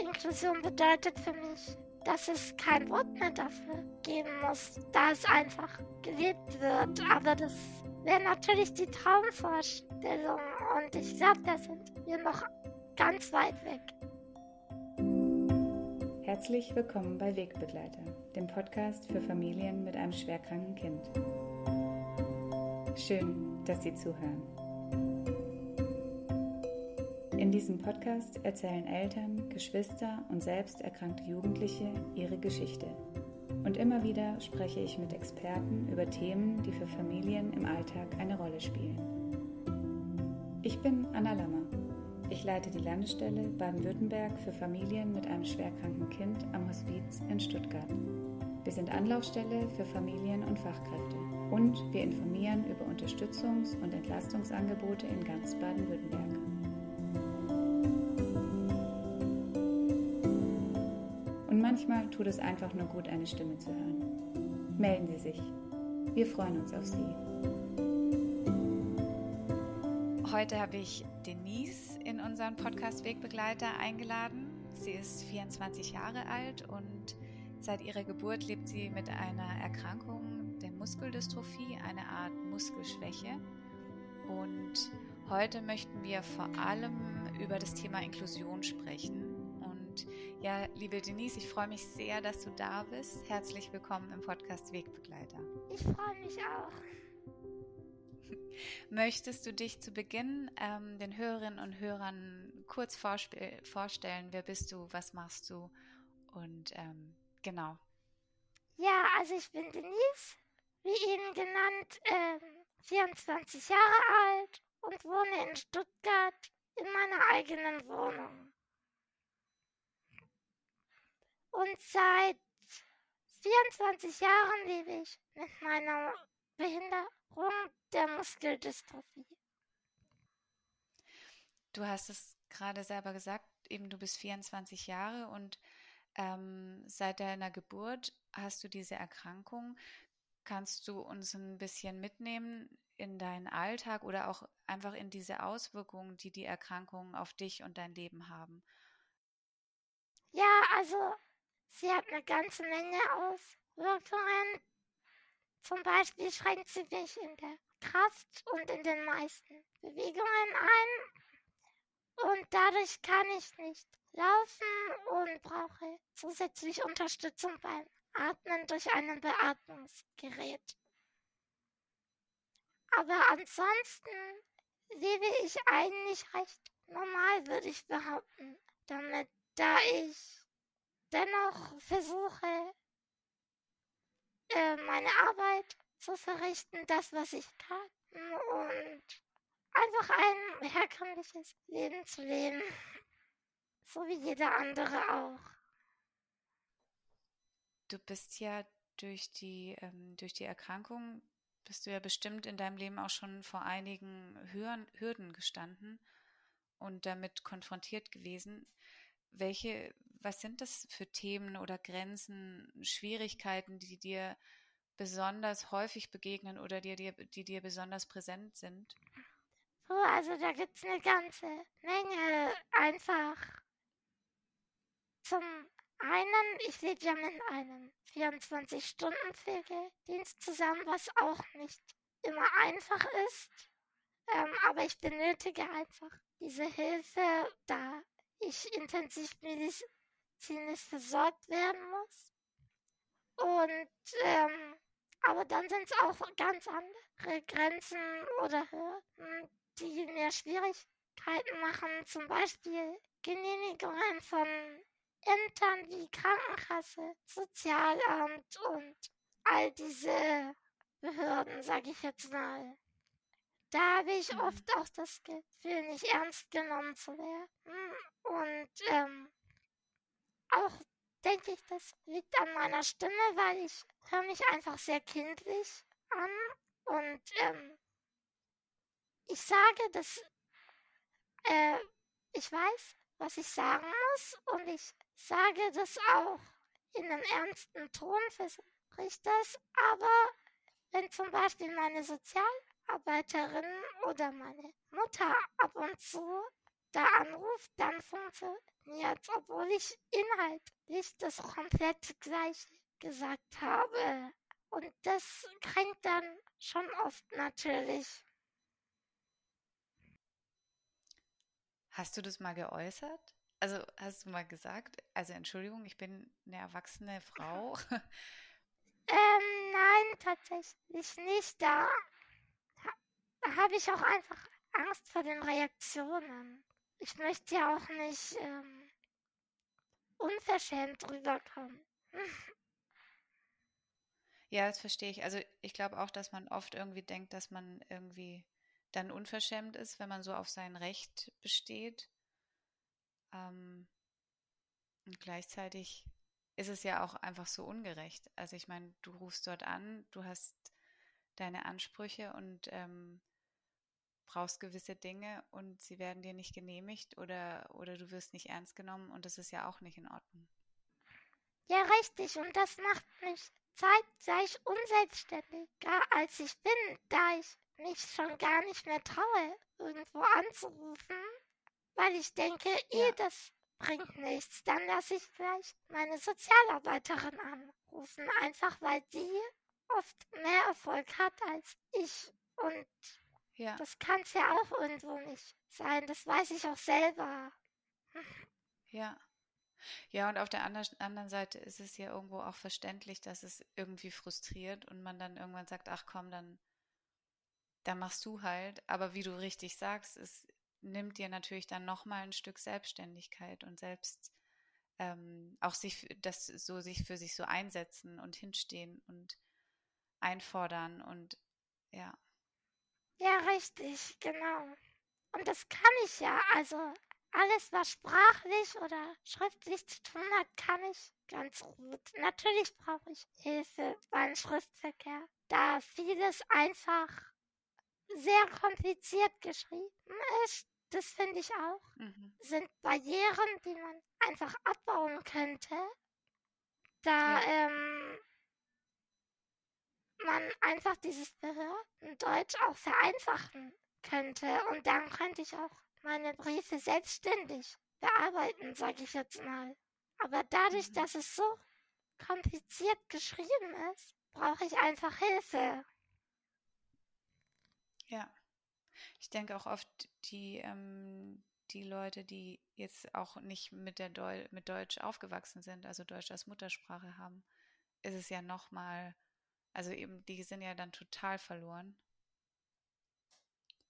Inklusion bedeutet für mich, dass es kein Wort mehr dafür geben muss, da es einfach gelebt wird. Aber das wäre natürlich die Traumvorstellung und ich glaube, da sind wir noch ganz weit weg. Herzlich willkommen bei Wegbegleiter, dem Podcast für Familien mit einem schwerkranken Kind. Schön, dass Sie zuhören. In diesem Podcast erzählen Eltern, Geschwister und selbst erkrankte Jugendliche ihre Geschichte. Und immer wieder spreche ich mit Experten über Themen, die für Familien im Alltag eine Rolle spielen. Ich bin Anna Lammer. Ich leite die Landesstelle Baden-Württemberg für Familien mit einem schwerkranken Kind am Hospiz in Stuttgart. Wir sind Anlaufstelle für Familien und Fachkräfte und wir informieren über Unterstützungs- und Entlastungsangebote in ganz Baden-Württemberg. Manchmal tut es einfach nur gut, eine Stimme zu hören. Melden Sie sich. Wir freuen uns auf Sie. Heute habe ich Denise in unseren Podcast Wegbegleiter eingeladen. Sie ist 24 Jahre alt und seit ihrer Geburt lebt sie mit einer Erkrankung der Muskeldystrophie, eine Art Muskelschwäche. Und heute möchten wir vor allem über das Thema Inklusion sprechen ja, liebe Denise, ich freue mich sehr, dass du da bist. Herzlich willkommen im Podcast Wegbegleiter. Ich freue mich auch. Möchtest du dich zu Beginn ähm, den Hörerinnen und Hörern kurz vorstellen? Wer bist du? Was machst du? Und ähm, genau. Ja, also ich bin Denise, wie eben genannt, ähm, 24 Jahre alt und wohne in Stuttgart in meiner eigenen Wohnung. Und seit 24 Jahren lebe ich mit meiner Behinderung der Muskeldystrophie. Du hast es gerade selber gesagt, eben du bist 24 Jahre und ähm, seit deiner Geburt hast du diese Erkrankung. Kannst du uns ein bisschen mitnehmen in deinen Alltag oder auch einfach in diese Auswirkungen, die die Erkrankungen auf dich und dein Leben haben? Ja, also Sie hat eine ganze Menge Auswirkungen. Zum Beispiel schränkt sie mich in der Kraft und in den meisten Bewegungen ein. Und dadurch kann ich nicht laufen und brauche zusätzlich Unterstützung beim Atmen durch ein Beatmungsgerät. Aber ansonsten lebe ich eigentlich recht normal, würde ich behaupten, damit, da ich dennoch versuche, äh, meine Arbeit zu verrichten, das, was ich kann und einfach ein herkömmliches Leben zu leben, so wie jeder andere auch. Du bist ja durch die, ähm, durch die Erkrankung, bist du ja bestimmt in deinem Leben auch schon vor einigen Hürden gestanden und damit konfrontiert gewesen. Welche, was sind das für Themen oder Grenzen, Schwierigkeiten, die dir besonders häufig begegnen oder die dir, die dir besonders präsent sind? Oh, also da gibt es eine ganze Menge einfach. Zum einen, ich lebe ja mit einem 24-Stunden-Pflegedienst zusammen, was auch nicht immer einfach ist. Ähm, aber ich benötige einfach diese Hilfe, da ich intensiv medizinisch versorgt werden muss. Und, ähm, aber dann sind es auch ganz andere Grenzen oder Hürden, die mir Schwierigkeiten machen. Zum Beispiel Genehmigungen von Ämtern wie Krankenkasse, Sozialamt und all diese Behörden, sage ich jetzt mal. Da habe ich mhm. oft auch das Gefühl, nicht ernst genommen zu werden. Und ähm, auch denke ich, das liegt an meiner Stimme, weil ich höre mich einfach sehr kindlich an. Und ähm, ich sage, dass äh, ich weiß, was ich sagen muss. Und ich sage das auch in einem ernsten Ton, versuche ich das. Aber wenn zum Beispiel meine Sozial Mitarbeiterin oder meine Mutter ab und zu da anruft, dann funktioniert obwohl ich inhaltlich das komplett gleich gesagt habe. Und das kränkt dann schon oft natürlich. Hast du das mal geäußert? Also hast du mal gesagt, also Entschuldigung, ich bin eine erwachsene Frau. ähm, nein, tatsächlich nicht. Da, da habe ich auch einfach Angst vor den Reaktionen. Ich möchte ja auch nicht ähm, unverschämt rüberkommen. Ja, das verstehe ich. Also ich glaube auch, dass man oft irgendwie denkt, dass man irgendwie dann unverschämt ist, wenn man so auf sein Recht besteht. Ähm, und gleichzeitig ist es ja auch einfach so ungerecht. Also ich meine, du rufst dort an, du hast deine Ansprüche und ähm, brauchst gewisse Dinge und sie werden dir nicht genehmigt oder, oder du wirst nicht ernst genommen und das ist ja auch nicht in Ordnung. Ja, richtig. Und das macht mich zeitgleich unselbstständiger, als ich bin, da ich mich schon gar nicht mehr traue, irgendwo anzurufen, weil ich denke, ja. eh, das bringt nichts. Dann lasse ich gleich meine Sozialarbeiterin anrufen, einfach weil die oft mehr Erfolg hat als ich. Und ja. das kann es ja auch irgendwo nicht sein. Das weiß ich auch selber. Ja. Ja, und auf der anderen Seite ist es ja irgendwo auch verständlich, dass es irgendwie frustriert und man dann irgendwann sagt, ach komm, dann da machst du halt. Aber wie du richtig sagst, es nimmt dir natürlich dann nochmal ein Stück Selbstständigkeit und selbst ähm, auch sich das so sich für sich so einsetzen und hinstehen und einfordern und ja. Ja, richtig, genau. Und das kann ich ja. Also alles, was sprachlich oder schriftlich zu tun hat, kann ich ganz gut. Natürlich brauche ich Hilfe beim Schriftverkehr, da vieles einfach sehr kompliziert geschrieben ist. Das finde ich auch. Mhm. Sind Barrieren, die man einfach abbauen könnte. Da ja. ähm, man einfach dieses Behördendeutsch auch vereinfachen könnte. Und dann könnte ich auch meine Briefe selbstständig bearbeiten, sage ich jetzt mal. Aber dadurch, mhm. dass es so kompliziert geschrieben ist, brauche ich einfach Hilfe. Ja. Ich denke auch oft, die, ähm, die Leute, die jetzt auch nicht mit, der Deu mit Deutsch aufgewachsen sind, also Deutsch als Muttersprache haben, ist es ja nochmal, also eben, die sind ja dann total verloren,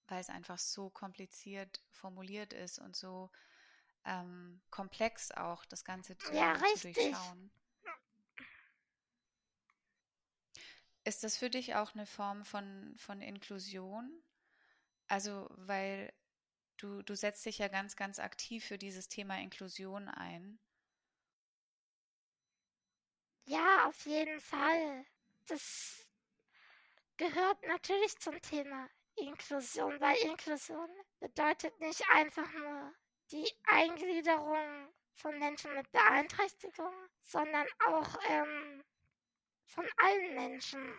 weil es einfach so kompliziert formuliert ist und so ähm, komplex auch, das Ganze zu, ja, zu durchschauen. Ist das für dich auch eine Form von, von Inklusion? Also, weil du, du setzt dich ja ganz, ganz aktiv für dieses Thema Inklusion ein. Ja, auf jeden Fall. Das gehört natürlich zum Thema Inklusion, weil Inklusion bedeutet nicht einfach nur die Eingliederung von Menschen mit Beeinträchtigung, sondern auch ähm, von allen Menschen.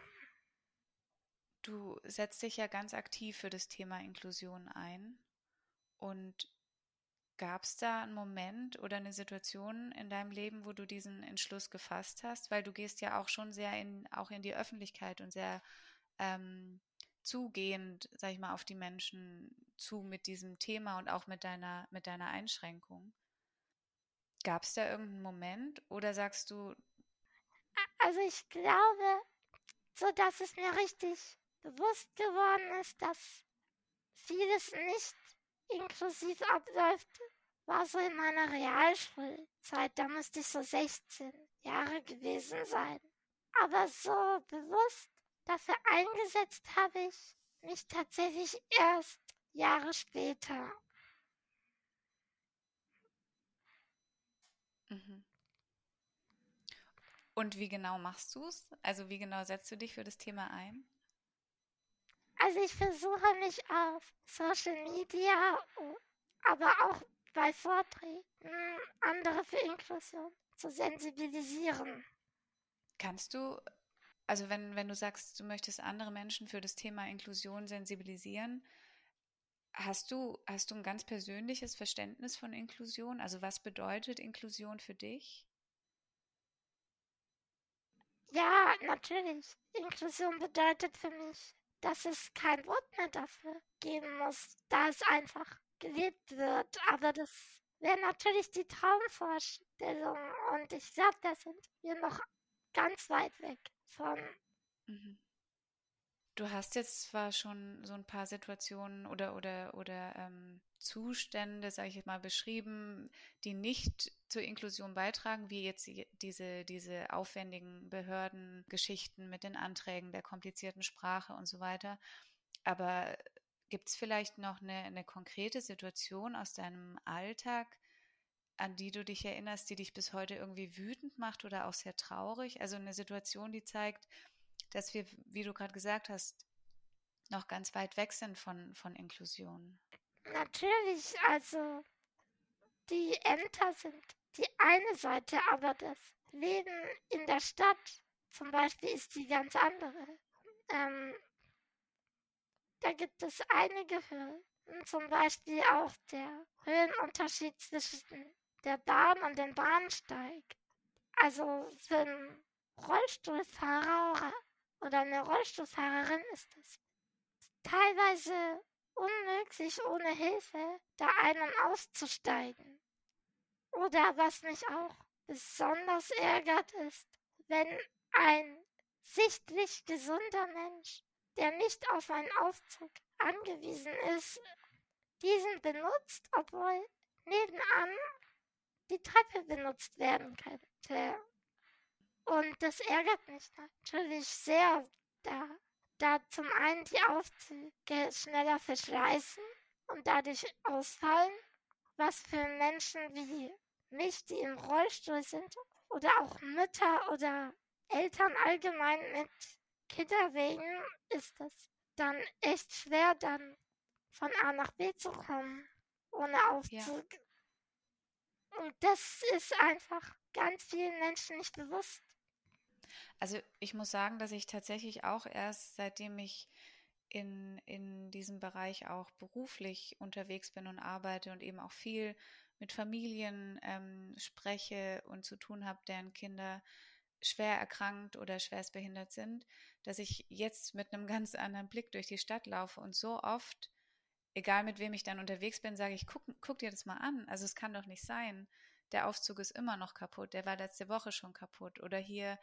Du setzt dich ja ganz aktiv für das Thema Inklusion ein. Und gab es da einen Moment oder eine Situation in deinem Leben, wo du diesen Entschluss gefasst hast? Weil du gehst ja auch schon sehr in, auch in die Öffentlichkeit und sehr ähm, zugehend, sag ich mal, auf die Menschen zu mit diesem Thema und auch mit deiner, mit deiner Einschränkung. Gab es da irgendeinen Moment oder sagst du, also ich glaube, so dass es mir richtig bewusst geworden ist, dass vieles nicht inklusiv abläuft, war so in meiner Realschulzeit. Da müsste ich so 16 Jahre gewesen sein. Aber so bewusst dafür eingesetzt habe ich mich tatsächlich erst Jahre später. Mhm. Und wie genau machst du es? Also wie genau setzt du dich für das Thema ein? Also ich versuche mich auf Social Media, aber auch bei Vorträgen andere für Inklusion zu sensibilisieren. Kannst du, also wenn, wenn du sagst, du möchtest andere Menschen für das Thema Inklusion sensibilisieren, Hast du, hast du ein ganz persönliches Verständnis von Inklusion? Also was bedeutet Inklusion für dich? Ja, natürlich. Inklusion bedeutet für mich, dass es kein Wort mehr dafür geben muss, da es einfach gelebt wird. Aber das wäre natürlich die Traumvorstellung und ich glaube, da sind wir noch ganz weit weg von. Mhm. Du hast jetzt zwar schon so ein paar Situationen oder oder oder ähm, Zustände, sage ich jetzt mal, beschrieben, die nicht zur Inklusion beitragen, wie jetzt diese diese aufwendigen Behördengeschichten mit den Anträgen, der komplizierten Sprache und so weiter. Aber gibt es vielleicht noch eine, eine konkrete Situation aus deinem Alltag, an die du dich erinnerst, die dich bis heute irgendwie wütend macht oder auch sehr traurig? Also eine Situation, die zeigt, dass wir, wie du gerade gesagt hast, noch ganz weit weg sind von, von Inklusion. Natürlich, also die Ämter sind die eine Seite, aber das Leben in der Stadt zum Beispiel ist die ganz andere. Ähm, da gibt es einige Höhen, zum Beispiel auch der Höhenunterschied zwischen der Bahn und dem Bahnsteig. Also für einen Rollstuhlfahrer oder eine Rollstuhlfahrerin ist es teilweise unmöglich, ohne Hilfe da ein- und auszusteigen. Oder was mich auch besonders ärgert ist, wenn ein sichtlich gesunder Mensch, der nicht auf einen Aufzug angewiesen ist, diesen benutzt, obwohl nebenan die Treppe benutzt werden könnte. Und das ärgert mich natürlich sehr, da, da zum einen die Aufzüge schneller verschleißen und dadurch ausfallen, was für Menschen wie mich, die im Rollstuhl sind, oder auch Mütter oder Eltern allgemein mit Kinderwegen, ist es dann echt schwer, dann von A nach B zu kommen, ohne Aufzug. Ja. Und das ist einfach ganz vielen Menschen nicht bewusst. Also ich muss sagen, dass ich tatsächlich auch erst seitdem ich in, in diesem Bereich auch beruflich unterwegs bin und arbeite und eben auch viel mit Familien ähm, spreche und zu tun habe, deren Kinder schwer erkrankt oder schwerstbehindert sind, dass ich jetzt mit einem ganz anderen Blick durch die Stadt laufe und so oft, egal mit wem ich dann unterwegs bin, sage ich, guck, guck dir das mal an. Also es kann doch nicht sein. Der Aufzug ist immer noch kaputt, der war letzte Woche schon kaputt. Oder hier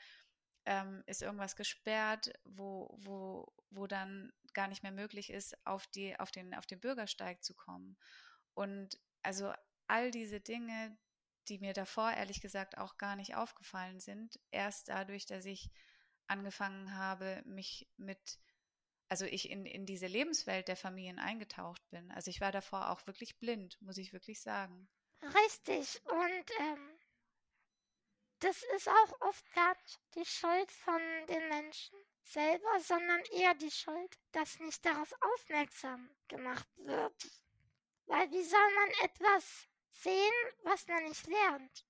ähm, ist irgendwas gesperrt, wo, wo, wo dann gar nicht mehr möglich ist, auf, die, auf, den, auf den Bürgersteig zu kommen. Und also all diese Dinge, die mir davor ehrlich gesagt auch gar nicht aufgefallen sind, erst dadurch, dass ich angefangen habe, mich mit, also ich in, in diese Lebenswelt der Familien eingetaucht bin. Also ich war davor auch wirklich blind, muss ich wirklich sagen. Richtig. Und ähm, das ist auch oft gar nicht die Schuld von den Menschen selber, sondern eher die Schuld, dass nicht darauf aufmerksam gemacht wird. Weil wie soll man etwas sehen, was man nicht lernt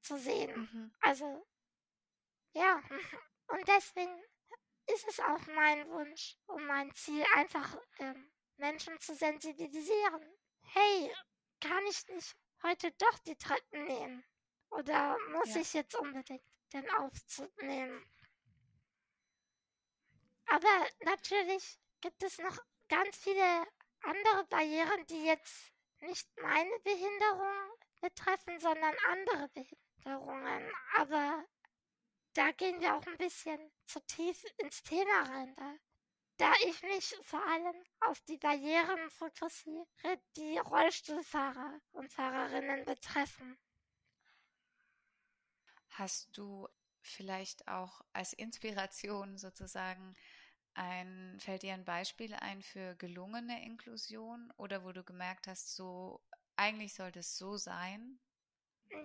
zu sehen? Mhm. Also, ja. Und deswegen ist es auch mein Wunsch und mein Ziel, einfach ähm, Menschen zu sensibilisieren. Hey, kann ich nicht heute doch die Treppen nehmen? Oder muss ja. ich jetzt unbedingt den Aufzug nehmen? Aber natürlich gibt es noch ganz viele andere Barrieren, die jetzt nicht meine Behinderung betreffen, sondern andere Behinderungen. Aber da gehen wir auch ein bisschen zu tief ins Thema rein. Da, da ich mich vor allem auf die Barrieren fokussiere, die Rollstuhlfahrer und Fahrerinnen betreffen. Hast du vielleicht auch als Inspiration sozusagen ein, fällt dir ein Beispiel ein für gelungene Inklusion oder wo du gemerkt hast, so eigentlich sollte es so sein?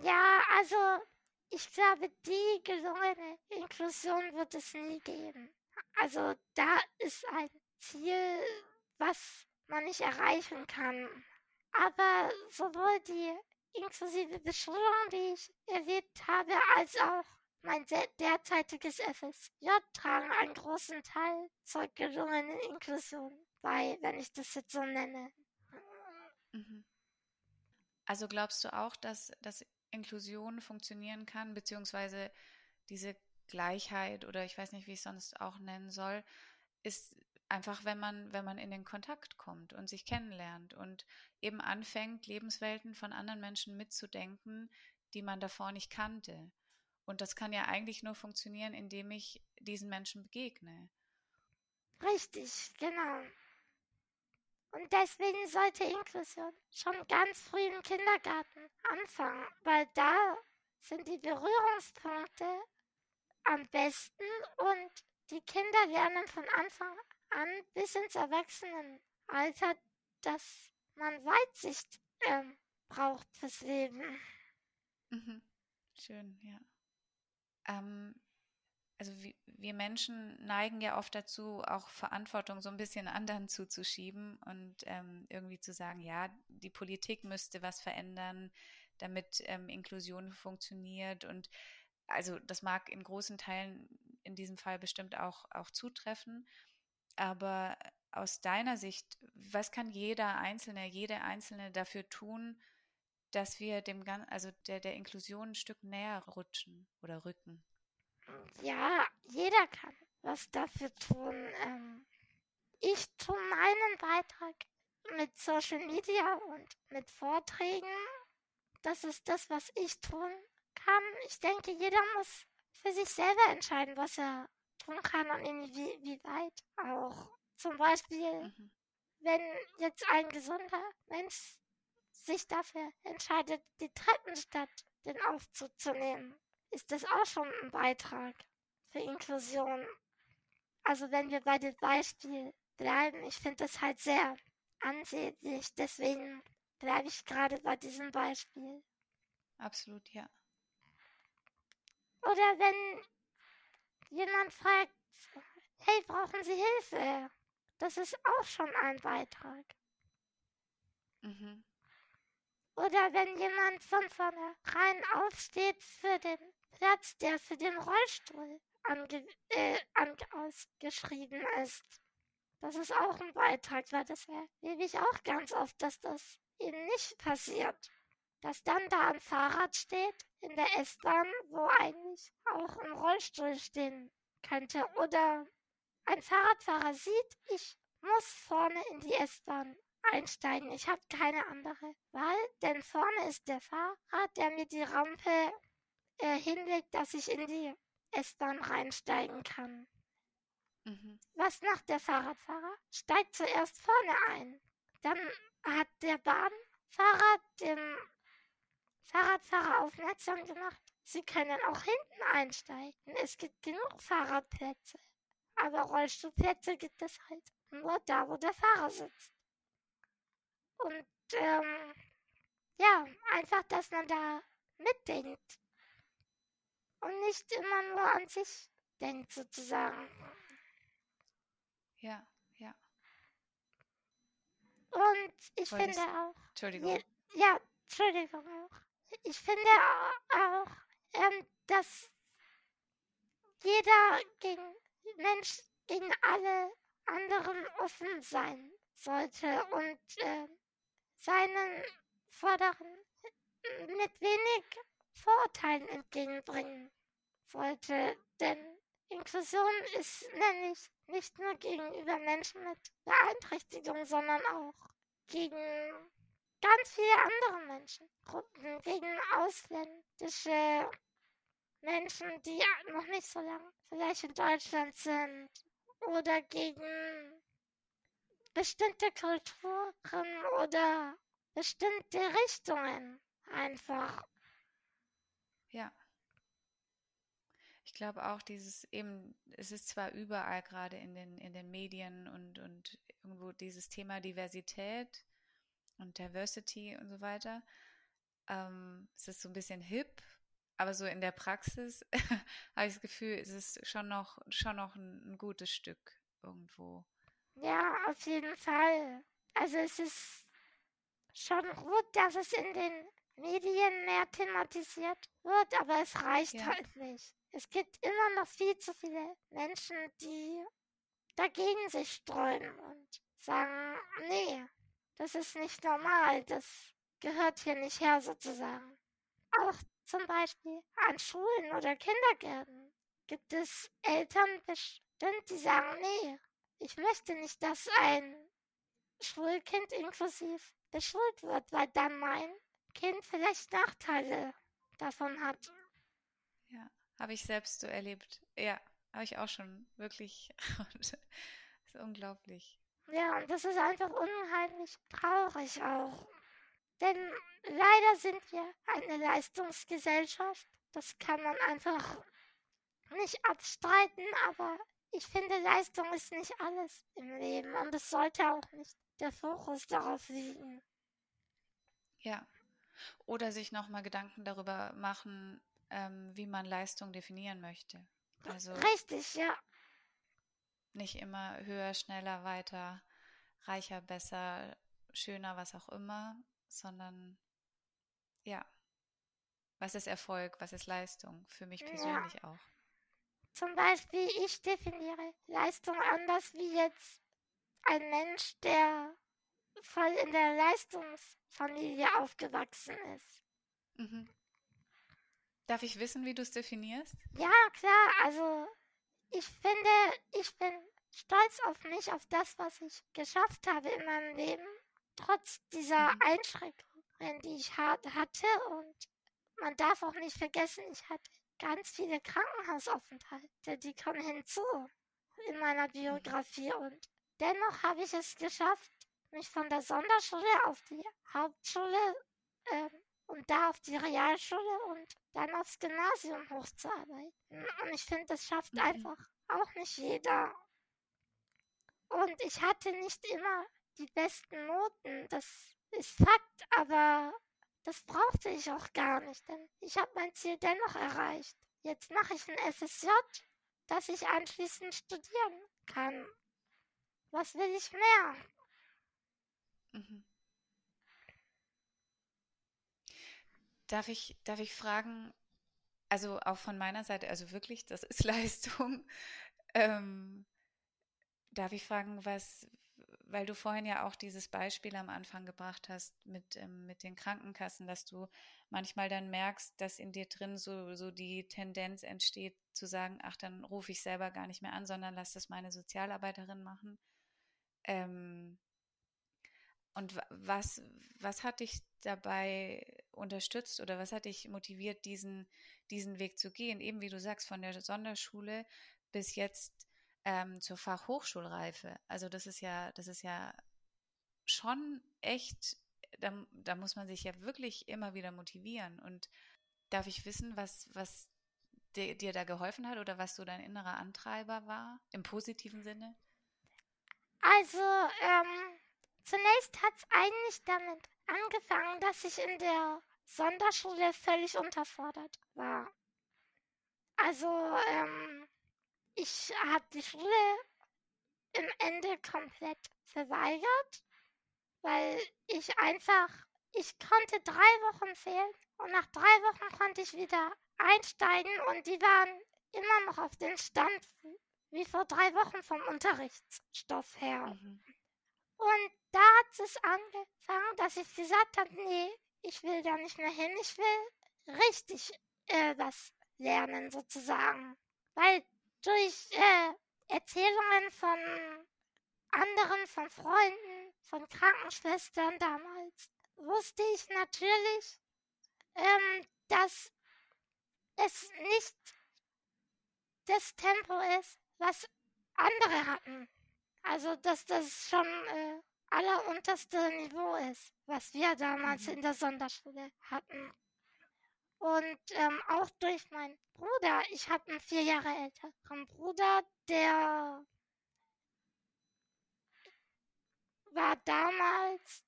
Ja, also ich glaube, die gelungene Inklusion wird es nie geben. Also da ist ein Ziel, was man nicht erreichen kann. Aber sowohl die inklusive Beschulung, die ich erlebt habe, als auch mein derzeitiges FSJ tragen einen großen Teil zur gelungenen Inklusion bei, wenn ich das jetzt so nenne. Mhm. Also glaubst du auch, dass, dass Inklusion funktionieren kann, beziehungsweise diese Gleichheit oder ich weiß nicht, wie ich es sonst auch nennen soll, ist einfach, wenn man, wenn man in den Kontakt kommt und sich kennenlernt und eben anfängt, Lebenswelten von anderen Menschen mitzudenken, die man davor nicht kannte. Und das kann ja eigentlich nur funktionieren, indem ich diesen Menschen begegne. Richtig, genau. Und deswegen sollte Inklusion schon ganz früh im Kindergarten anfangen, weil da sind die Berührungspunkte am besten und die Kinder lernen von Anfang an bis ins Erwachsenenalter, dass man Weitsicht äh, braucht fürs Leben. Mhm. Schön, ja. Ähm, also wir Menschen neigen ja oft dazu, auch Verantwortung so ein bisschen anderen zuzuschieben und ähm, irgendwie zu sagen, ja, die Politik müsste was verändern, damit ähm, Inklusion funktioniert. Und also das mag in großen Teilen in diesem Fall bestimmt auch, auch zutreffen. Aber aus deiner Sicht, was kann jeder Einzelne, jede Einzelne dafür tun, dass wir dem also der, der Inklusion ein Stück näher rutschen oder rücken? Ja, jeder kann was dafür tun. Ähm, ich tue meinen Beitrag mit Social Media und mit Vorträgen. Das ist das, was ich tun kann. Ich denke, jeder muss für sich selber entscheiden, was er tun kann und inwieweit auch. Zum Beispiel, mhm. wenn jetzt ein gesunder Mensch sich dafür entscheidet, die Treppen statt den Aufzug zu nehmen, ist das auch schon ein Beitrag für Inklusion. Also wenn wir bei dem Beispiel bleiben, ich finde das halt sehr ansehnlich, deswegen bleibe ich gerade bei diesem Beispiel. Absolut, ja. Oder wenn jemand fragt, hey, brauchen Sie Hilfe? Das ist auch schon ein Beitrag. Mhm. Oder wenn jemand von vornherein aufsteht für den Platz, der für den Rollstuhl ange äh, ausgeschrieben ist. Das ist auch ein Beitrag, weil das erlebe ich auch ganz oft, dass das eben nicht passiert. Dass dann da ein Fahrrad steht in der S-Bahn, wo eigentlich auch ein Rollstuhl stehen könnte. Oder ein Fahrradfahrer sieht, ich muss vorne in die S-Bahn einsteigen. Ich habe keine andere Wahl, denn vorne ist der Fahrer, der mir die Rampe äh, hinlegt, dass ich in die S-Bahn reinsteigen kann. Mhm. Was macht der Fahrradfahrer? Steigt zuerst vorne ein. Dann hat der Bahnfahrer dem Fahrradfahrer aufmerksam gemacht. Sie können auch hinten einsteigen. Es gibt genug Fahrradplätze. Aber Rollstuhlplätze gibt es halt nur da, wo der Fahrer sitzt. Und ähm, ja, einfach, dass man da mitdenkt und nicht immer nur an sich denkt, sozusagen. Ja, ja. Und ich Wolltest, finde auch. Entschuldigung. Je, ja, Entschuldigung auch. Ich finde auch, ähm, dass jeder gegen Mensch gegen alle anderen offen sein sollte und äh, seinen Vorderen mit wenig Vorurteilen entgegenbringen wollte. Denn Inklusion ist nämlich nicht nur gegenüber Menschen mit Beeinträchtigung, sondern auch gegen ganz viele andere Menschengruppen, gegen ausländische Menschen, die noch nicht so lange vielleicht in Deutschland sind oder gegen bestimmte Kulturen oder bestimmte Richtungen einfach. Ja. Ich glaube auch dieses eben, es ist zwar überall gerade in den, in den Medien und, und irgendwo dieses Thema Diversität und Diversity und so weiter. Ähm, es ist so ein bisschen hip, aber so in der Praxis habe ich das Gefühl, es ist schon noch, schon noch ein, ein gutes Stück irgendwo. Ja, auf jeden Fall. Also es ist schon gut, dass es in den Medien mehr thematisiert wird, aber es reicht ja. halt nicht. Es gibt immer noch viel zu viele Menschen, die dagegen sich sträuben und sagen, nee, Das ist nicht normal. Das gehört hier nicht her sozusagen. Auch zum Beispiel an Schulen oder Kindergärten gibt es Eltern bestimmt, die sagen, nee, ich möchte nicht, dass ein Schulkind inklusiv beschult wird, weil dann mein Kind vielleicht Nachteile davon hat. Ja, habe ich selbst so erlebt. Ja, habe ich auch schon wirklich. das ist unglaublich. Ja, und das ist einfach unheimlich traurig auch. Denn leider sind wir eine Leistungsgesellschaft. Das kann man einfach nicht abstreiten, aber ich finde, Leistung ist nicht alles im Leben und es sollte auch nicht der Fokus darauf liegen. Ja. Oder sich nochmal Gedanken darüber machen, ähm, wie man Leistung definieren möchte. Also Richtig, ja. Nicht immer höher, schneller, weiter, reicher, besser, schöner, was auch immer, sondern ja, was ist Erfolg, was ist Leistung, für mich persönlich ja. auch. Zum Beispiel, ich definiere Leistung anders wie jetzt ein Mensch, der voll in der Leistungsfamilie aufgewachsen ist. Mhm. Darf ich wissen, wie du es definierst? Ja, klar. Also ich finde, ich bin stolz auf mich, auf das, was ich geschafft habe in meinem Leben, trotz dieser mhm. Einschränkungen, die ich hatte. Und man darf auch nicht vergessen, ich hatte ganz viele Krankenhausaufenthalte, die kommen hinzu in meiner mhm. Biografie. Und dennoch habe ich es geschafft, mich von der Sonderschule auf die Hauptschule ähm, und da auf die Realschule und dann aufs Gymnasium hochzuarbeiten. Und ich finde, das schafft mhm. einfach auch nicht jeder. Und ich hatte nicht immer die besten Noten, das ist Fakt, aber das brauchte ich auch gar nicht, denn ich habe mein Ziel dennoch erreicht. Jetzt mache ich ein FSJ, dass ich anschließend studieren kann. Was will ich mehr? Mhm. Darf ich, darf ich fragen, also auch von meiner Seite, also wirklich, das ist Leistung. Ähm, darf ich fragen, was, weil du vorhin ja auch dieses Beispiel am Anfang gebracht hast mit, ähm, mit den Krankenkassen, dass du manchmal dann merkst, dass in dir drin so, so die Tendenz entsteht, zu sagen, ach, dann rufe ich selber gar nicht mehr an, sondern lass das meine Sozialarbeiterin machen. Ähm, und was, was hat dich dabei unterstützt oder was hat dich motiviert, diesen, diesen Weg zu gehen? Eben wie du sagst, von der Sonderschule bis jetzt ähm, zur Fachhochschulreife. Also das ist ja, das ist ja schon echt, da, da muss man sich ja wirklich immer wieder motivieren. Und darf ich wissen, was, was dir, dir da geholfen hat oder was so dein innerer Antreiber war, im positiven Sinne? Also, ähm, zunächst hat es eigentlich damit angefangen, dass ich in der Sonderschule völlig unterfordert war. Also, ähm, ich habe die Schule im Ende komplett verweigert, weil ich einfach, ich konnte drei Wochen fehlen und nach drei Wochen konnte ich wieder einsteigen und die waren immer noch auf dem Stand wie vor drei Wochen vom Unterrichtsstoff her. Mhm. Und da hat es angefangen, dass ich gesagt habe, nee, ich will da nicht mehr hin, ich will richtig äh, was lernen sozusagen. Weil durch äh, Erzählungen von anderen, von Freunden, von Krankenschwestern damals, wusste ich natürlich, ähm, dass es nicht das Tempo ist, was andere hatten. Also, dass das schon äh, allerunterste Niveau ist, was wir damals mhm. in der Sonderschule hatten. Und ähm, auch durch meinen Bruder. Ich habe einen vier Jahre älteren Bruder, der war damals,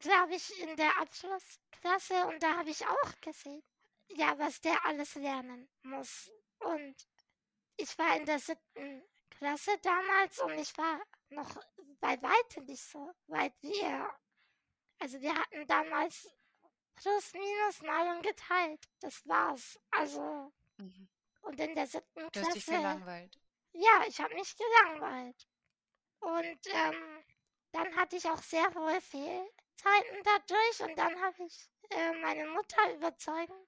glaube ich, in der Abschlussklasse und da habe ich auch gesehen, ja, was der alles lernen muss. Und ich war in der siebten Klasse damals und ich war noch bei weitem nicht so weit wie er. Also wir hatten damals plus minus mal und geteilt. Das war's. Also mhm. und in der siebten du Hast dich gelangweilt. Ja, ich habe mich gelangweilt. Und ähm, dann hatte ich auch sehr hohe Fehlzeiten dadurch und dann habe ich äh, meine Mutter überzeugen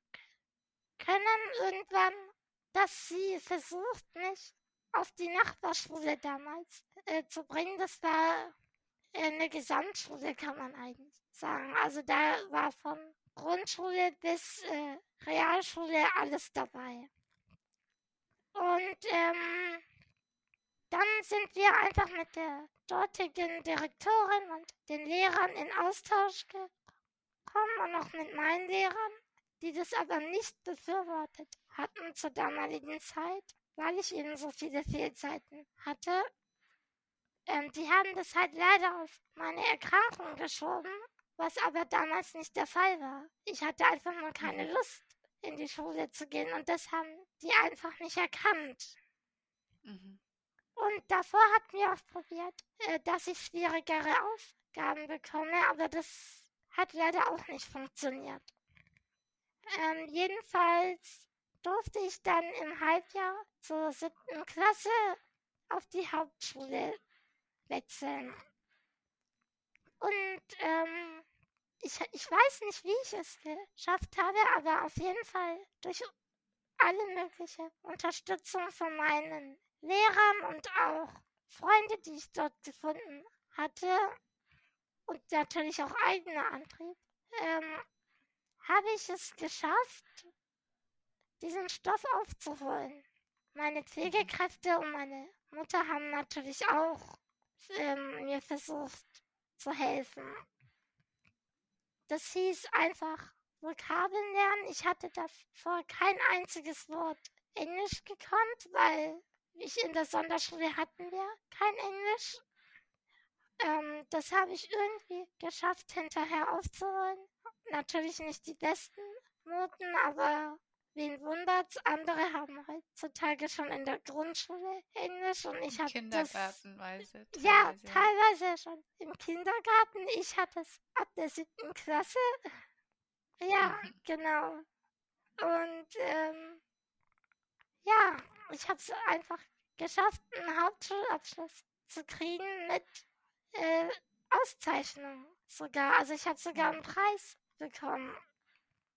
können irgendwann, dass sie versucht, mich auf die Nachbarschule damals äh, zu bringen. Das war eine Gesamtschule, kann man eigentlich sagen. Also da war von Grundschule bis äh, Realschule alles dabei. Und ähm, dann sind wir einfach mit der dortigen Direktorin und den Lehrern in Austausch gekommen und auch mit meinen Lehrern, die das aber nicht befürwortet hatten zur damaligen Zeit, weil ich eben so viele Fehlzeiten hatte. Ähm, die haben das halt leider auf meine Erkrankung geschoben, was aber damals nicht der Fall war. Ich hatte einfach nur keine Lust, in die Schule zu gehen und das haben die einfach nicht erkannt. Mhm. Und davor hatten wir auch probiert, äh, dass ich schwierigere Aufgaben bekomme, aber das hat leider auch nicht funktioniert. Ähm, jedenfalls durfte ich dann im Halbjahr zur siebten Klasse auf die Hauptschule wechseln. Und ähm, ich, ich weiß nicht, wie ich es geschafft habe, aber auf jeden Fall durch alle mögliche Unterstützung von meinen Lehrern und auch Freunde, die ich dort gefunden hatte und natürlich auch eigener Antrieb, ähm, habe ich es geschafft, diesen Stoff aufzuholen. Meine Pflegekräfte und meine Mutter haben natürlich auch ähm, mir versucht zu helfen. Das hieß einfach Vokabeln lernen. Ich hatte davor kein einziges Wort Englisch gekonnt, weil ich in der Sonderschule hatten wir kein Englisch. Ähm, das habe ich irgendwie geschafft, hinterher aufzuholen. Natürlich nicht die besten Noten, aber wen wundert's? Andere haben heutzutage schon in der Grundschule Englisch und ich habe Kindergartenweise. Das, ja, teilweise schon im Kindergarten. Ich hatte es ab der siebten Klasse. Ja, mhm. genau. Und ähm, ja, ich habe es einfach geschafft, einen Hauptschulabschluss zu kriegen mit äh, Auszeichnung sogar. Also ich habe sogar einen Preis bekommen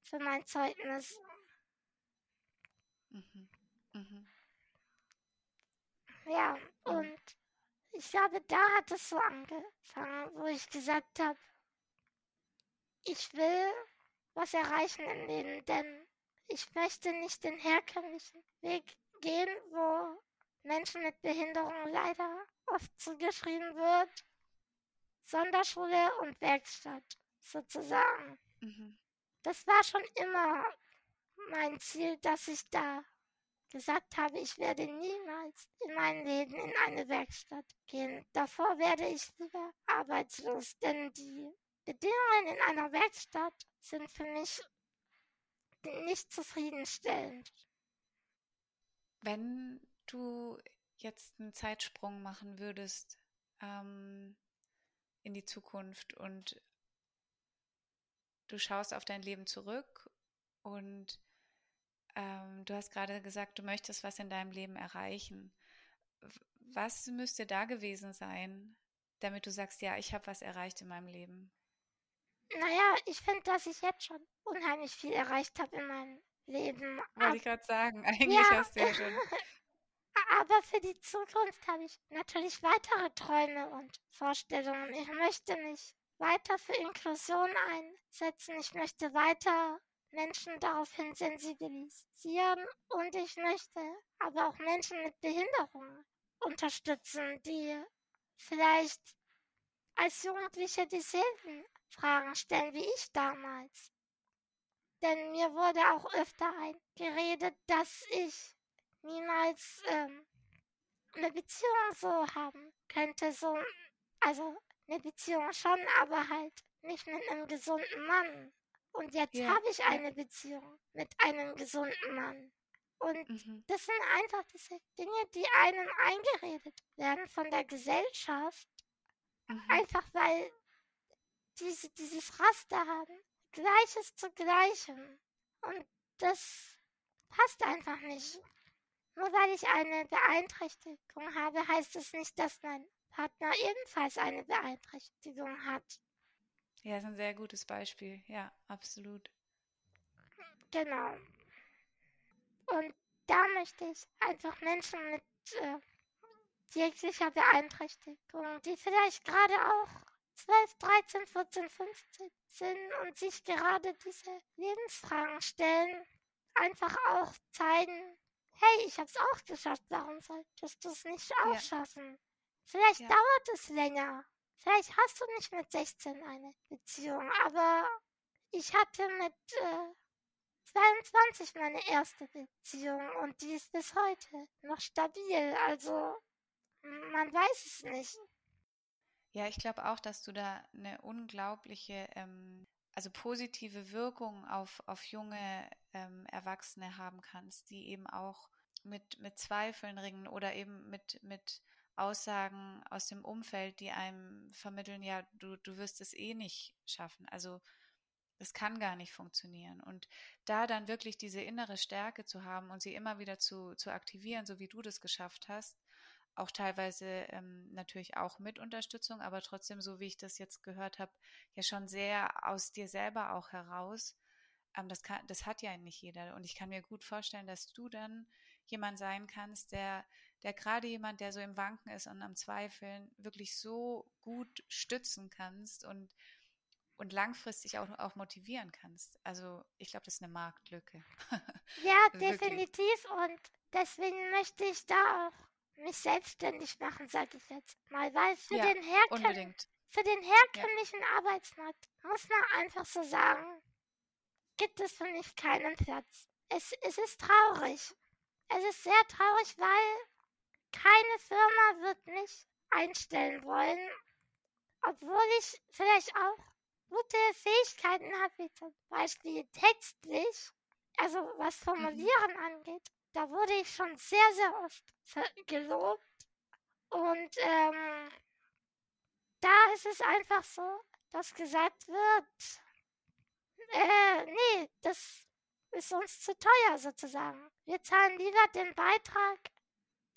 für mein Zeugnis. Mhm. Mhm. Ja, und ich glaube, da hat es so angefangen, wo ich gesagt habe, ich will was erreichen im Leben, denn ich möchte nicht den herkömmlichen Weg gehen, wo Menschen mit Behinderung leider oft zugeschrieben wird. Sonderschule und Werkstatt sozusagen. Mhm. Das war schon immer mein Ziel, dass ich da gesagt habe, ich werde niemals in meinem Leben in eine Werkstatt gehen. Davor werde ich lieber arbeitslos, denn die Bedingungen in einer Werkstatt sind für mich nicht zufriedenstellend. Wenn du jetzt einen Zeitsprung machen würdest ähm, in die Zukunft und du schaust auf dein Leben zurück und ähm, du hast gerade gesagt, du möchtest was in deinem Leben erreichen. Was müsste da gewesen sein, damit du sagst, ja, ich habe was erreicht in meinem Leben? Naja, ich finde, dass ich jetzt schon unheimlich viel erreicht habe in meinem Leben. Wollte ich gerade sagen, eigentlich ja. hast du ja schon. Aber für die Zukunft habe ich natürlich weitere Träume und Vorstellungen. Ich möchte mich weiter für Inklusion einsetzen. Ich möchte weiter Menschen daraufhin sensibilisieren und ich möchte aber auch Menschen mit Behinderung unterstützen, die vielleicht als Jugendliche dieselben Fragen stellen wie ich damals. Denn mir wurde auch öfter eingeredet, dass ich niemals ähm, eine Beziehung so haben könnte. So, also eine Beziehung schon, aber halt nicht mit einem gesunden Mann. Und jetzt ja, habe ich eine Beziehung mit einem gesunden Mann. Und mhm. das sind einfach diese Dinge, die einem eingeredet werden von der Gesellschaft. Mhm. Einfach weil diese, dieses Raster haben. Gleiches zu Gleichem. Und das passt einfach nicht. Nur weil ich eine Beeinträchtigung habe, heißt es nicht, dass mein Partner ebenfalls eine Beeinträchtigung hat. Ja, ist ein sehr gutes Beispiel. Ja, absolut. Genau. Und da möchte ich einfach Menschen mit äh, jeglicher Beeinträchtigung, die vielleicht gerade auch 12, 13, 14, 15 sind und sich gerade diese Lebensfragen stellen, einfach auch zeigen, hey, ich hab's auch geschafft, warum solltest du es nicht auch ja. schaffen? Vielleicht ja. dauert es länger. Vielleicht hast du nicht mit 16 eine Beziehung, aber ich hatte mit äh, 22 meine erste Beziehung und die ist bis heute noch stabil. Also man weiß es nicht. Ja, ich glaube auch, dass du da eine unglaubliche, ähm, also positive Wirkung auf, auf junge ähm, Erwachsene haben kannst, die eben auch mit, mit Zweifeln ringen oder eben mit, mit Aussagen aus dem Umfeld, die einem vermitteln, ja, du, du wirst es eh nicht schaffen. Also es kann gar nicht funktionieren. Und da dann wirklich diese innere Stärke zu haben und sie immer wieder zu, zu aktivieren, so wie du das geschafft hast, auch teilweise ähm, natürlich auch mit Unterstützung, aber trotzdem, so wie ich das jetzt gehört habe, ja schon sehr aus dir selber auch heraus. Ähm, das, kann, das hat ja nicht jeder. Und ich kann mir gut vorstellen, dass du dann jemand sein kannst, der, der gerade jemand, der so im Wanken ist und am Zweifeln, wirklich so gut stützen kannst und und langfristig auch, auch motivieren kannst. Also ich glaube, das ist eine Marktlücke. ja, definitiv. Und deswegen möchte ich da auch mich selbstständig machen, sage ich jetzt mal, weil für, ja, den, herkömm für den herkömmlichen ja. Arbeitsmarkt muss man einfach so sagen, gibt es für mich keinen Platz. Es, es ist traurig. Es ist sehr traurig, weil keine Firma wird mich einstellen wollen, obwohl ich vielleicht auch gute Fähigkeiten habe, wie zum Beispiel textlich, also was mhm. Formulieren mhm. angeht. Da wurde ich schon sehr, sehr oft gelobt. Und ähm, da ist es einfach so, dass gesagt wird, äh, nee, das ist uns zu teuer sozusagen. Wir zahlen lieber den Beitrag,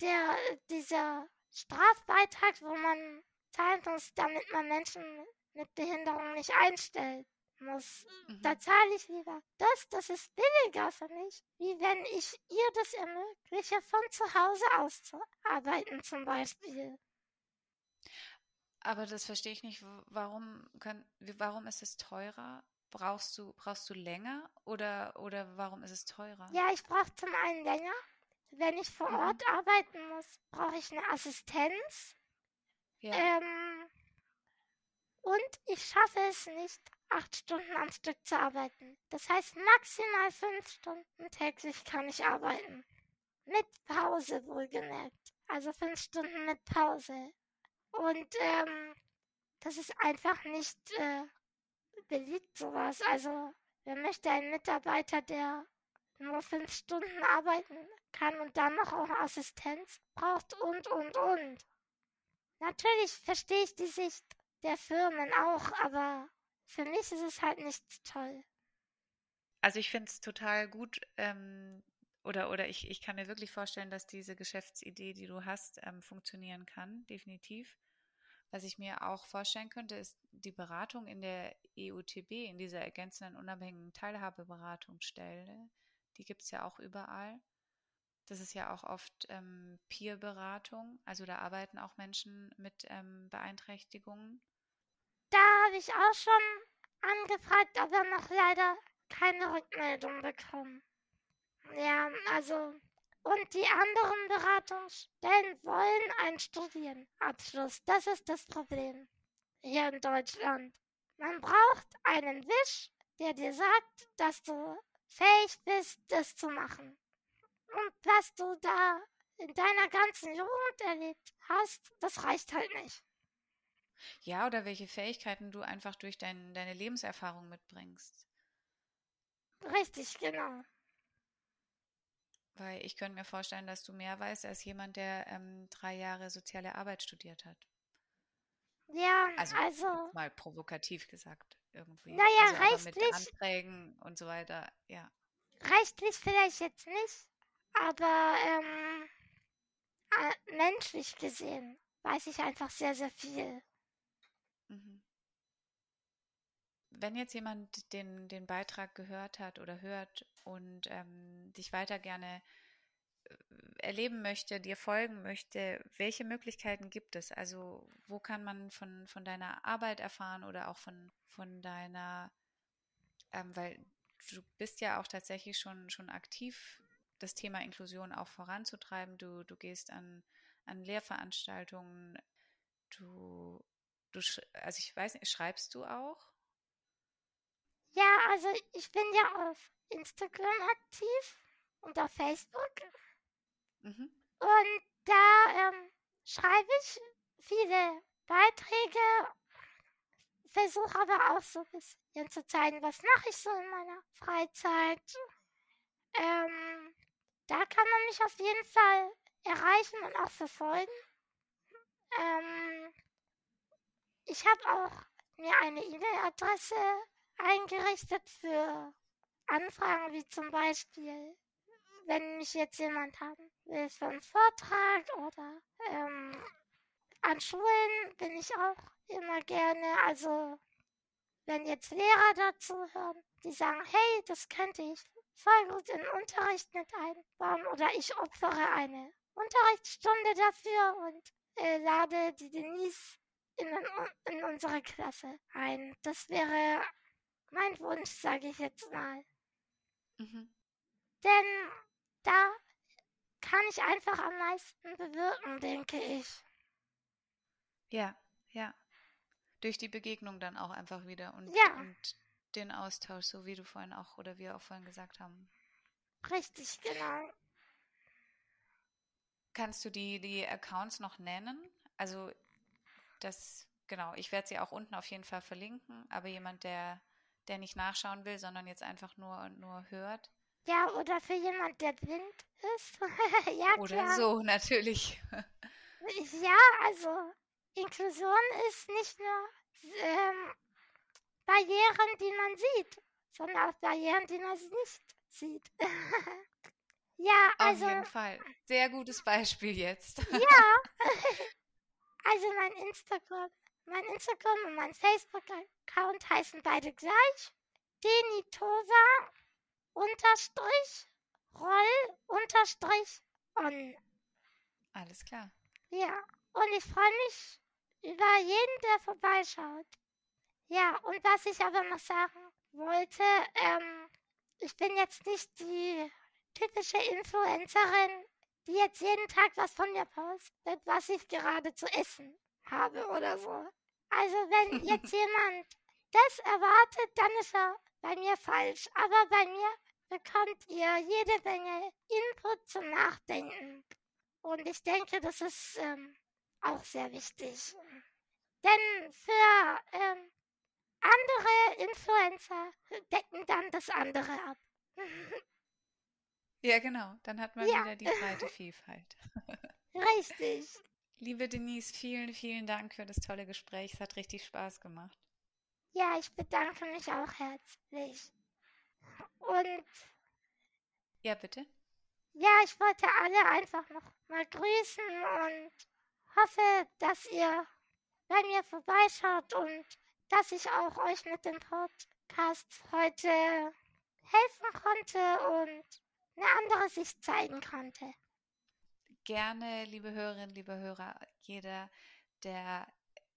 der, dieser Strafbeitrag, wo man zahlen muss, damit man Menschen mit Behinderung nicht einstellt muss. Mhm. Da zahle ich lieber das, das ist billiger für mich, wie wenn ich ihr das ermögliche, von zu Hause aus zu arbeiten zum Beispiel. Aber das verstehe ich nicht. Warum, können, warum ist es teurer? Brauchst du, brauchst du länger oder, oder warum ist es teurer? Ja, ich brauche zum einen länger. Wenn ich vor. Ort arbeiten muss, brauche ich eine Assistenz. Ja. Ähm, und ich schaffe es nicht, acht Stunden am Stück zu arbeiten. Das heißt, maximal fünf Stunden täglich kann ich arbeiten. Mit Pause wohlgemerkt. Also fünf Stunden mit Pause. Und ähm, das ist einfach nicht äh, beliebt, sowas. Also, wer möchte einen Mitarbeiter, der nur fünf Stunden arbeiten kann und dann noch auch Assistenz braucht und, und, und. Natürlich verstehe ich die Sicht der Firmen auch, aber für mich ist es halt nicht toll. Also ich finde es total gut, ähm, oder, oder ich, ich kann mir wirklich vorstellen, dass diese Geschäftsidee, die du hast, ähm, funktionieren kann, definitiv. Was ich mir auch vorstellen könnte, ist die Beratung in der EUTB, in dieser ergänzenden unabhängigen Teilhabeberatungsstelle. Die gibt es ja auch überall. Das ist ja auch oft ähm, Peer-Beratung. Also da arbeiten auch Menschen mit ähm, Beeinträchtigungen. Da habe ich auch schon angefragt, aber noch leider keine Rückmeldung bekommen. Ja, also, und die anderen Beratungsstellen wollen einen Studienabschluss. Das ist das Problem hier in Deutschland. Man braucht einen Wisch, der dir sagt, dass du fähig bist, das zu machen. Und was du da in deiner ganzen Jugend erlebt hast, das reicht halt nicht. Ja, oder welche Fähigkeiten du einfach durch dein, deine Lebenserfahrung mitbringst. Richtig, genau. Weil ich könnte mir vorstellen, dass du mehr weißt als jemand, der ähm, drei Jahre soziale Arbeit studiert hat. Ja, also, also mal provokativ gesagt irgendwie. Naja, also rechtlich. mit Anträgen und so weiter, ja. Rechtlich vielleicht jetzt nicht, aber ähm, äh, menschlich gesehen weiß ich einfach sehr, sehr viel. Mhm. Wenn jetzt jemand den, den Beitrag gehört hat oder hört und ähm, dich weiter gerne erleben möchte, dir folgen möchte, welche Möglichkeiten gibt es? Also wo kann man von, von deiner Arbeit erfahren oder auch von, von deiner, ähm, weil du bist ja auch tatsächlich schon, schon aktiv, das Thema Inklusion auch voranzutreiben. Du, du gehst an, an Lehrveranstaltungen, du, du, also ich weiß nicht, schreibst du auch? Ja, also ich bin ja auf Instagram aktiv und auf Facebook. Mhm. Und da ähm, schreibe ich viele Beiträge, versuche aber auch so ein bisschen zu zeigen, was mache ich so in meiner Freizeit. Ähm, da kann man mich auf jeden Fall erreichen und auch verfolgen. Ähm, ich habe auch mir eine E-Mail-Adresse eingerichtet für Anfragen wie zum Beispiel, wenn mich jetzt jemand haben will für einen Vortrag oder ähm, an Schulen bin ich auch immer gerne. Also wenn jetzt Lehrer dazu hören, die sagen, hey, das könnte ich voll gut in Unterricht mit einbauen oder ich opfere eine Unterrichtsstunde dafür und äh, lade die Denise in, in unsere Klasse ein. Das wäre mein Wunsch, sage ich jetzt mal. Mhm. Denn da kann ich einfach am meisten bewirken, denke ich. Ja, ja. Durch die Begegnung dann auch einfach wieder und, ja. und den Austausch, so wie du vorhin auch oder wir auch vorhin gesagt haben. Richtig, genau. Kannst du die, die Accounts noch nennen? Also das, genau, ich werde sie auch unten auf jeden Fall verlinken, aber jemand, der der nicht nachschauen will, sondern jetzt einfach nur, nur hört. Ja, oder für jemand, der blind ist. ja, oder klar. so, natürlich. ja, also Inklusion ist nicht nur ähm, Barrieren, die man sieht, sondern auch Barrieren, die man nicht sieht. ja, also. Auf jeden Fall. Sehr gutes Beispiel jetzt. ja. also mein Instagram mein Instagram und mein Facebook-Account heißen beide gleich. Denitova unterstrich Roll unterstrich on. Alles klar. Ja, und ich freue mich über jeden, der vorbeischaut. Ja, und was ich aber noch sagen wollte, ähm, ich bin jetzt nicht die typische Influencerin, die jetzt jeden Tag was von mir postet, was ich gerade zu essen habe oder so. Also wenn jetzt jemand das erwartet, dann ist er bei mir falsch. Aber bei mir bekommt ihr jede Menge Input zum Nachdenken. Und ich denke, das ist ähm, auch sehr wichtig. Denn für ähm, andere Influencer decken dann das andere ab. ja, genau. Dann hat man ja. wieder die breite Vielfalt. Richtig. Liebe Denise, vielen, vielen Dank für das tolle Gespräch. Es hat richtig Spaß gemacht. Ja, ich bedanke mich auch herzlich. Und. Ja, bitte? Ja, ich wollte alle einfach noch mal grüßen und hoffe, dass ihr bei mir vorbeischaut und dass ich auch euch mit dem Podcast heute helfen konnte und eine andere Sicht zeigen konnte gerne, liebe Hörerinnen, liebe Hörer, jeder, der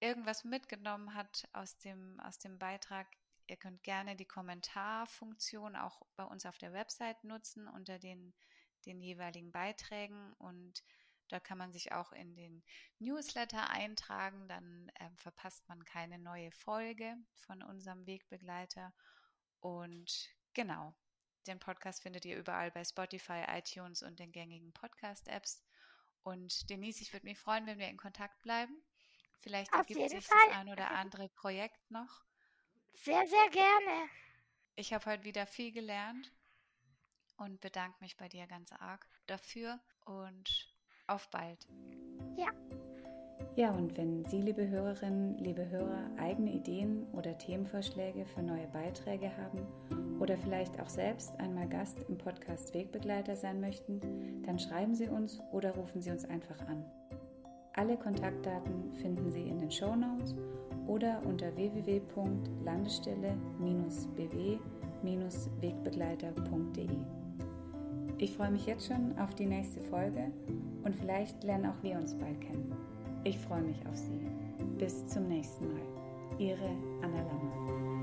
irgendwas mitgenommen hat aus dem, aus dem Beitrag, ihr könnt gerne die Kommentarfunktion auch bei uns auf der Website nutzen unter den, den jeweiligen Beiträgen und da kann man sich auch in den Newsletter eintragen, dann äh, verpasst man keine neue Folge von unserem Wegbegleiter. Und genau, den Podcast findet ihr überall bei Spotify, iTunes und den gängigen Podcast-Apps. Und Denise, ich würde mich freuen, wenn wir in Kontakt bleiben. Vielleicht Auf ergibt sich Fall. das ein oder andere Projekt noch. Sehr, sehr gerne. Ich habe heute wieder viel gelernt und bedanke mich bei dir ganz arg dafür und auf bald. Ja. Ja, und wenn Sie, liebe Hörerinnen, liebe Hörer, eigene Ideen oder Themenvorschläge für neue Beiträge haben oder vielleicht auch selbst einmal Gast im Podcast Wegbegleiter sein möchten, dann schreiben Sie uns oder rufen Sie uns einfach an. Alle Kontaktdaten finden Sie in den Show Notes oder unter www.landestelle-bw-wegbegleiter.de. Ich freue mich jetzt schon auf die nächste Folge und vielleicht lernen auch wir uns bald kennen. Ich freue mich auf Sie. Bis zum nächsten Mal. Ihre Anna Lammer.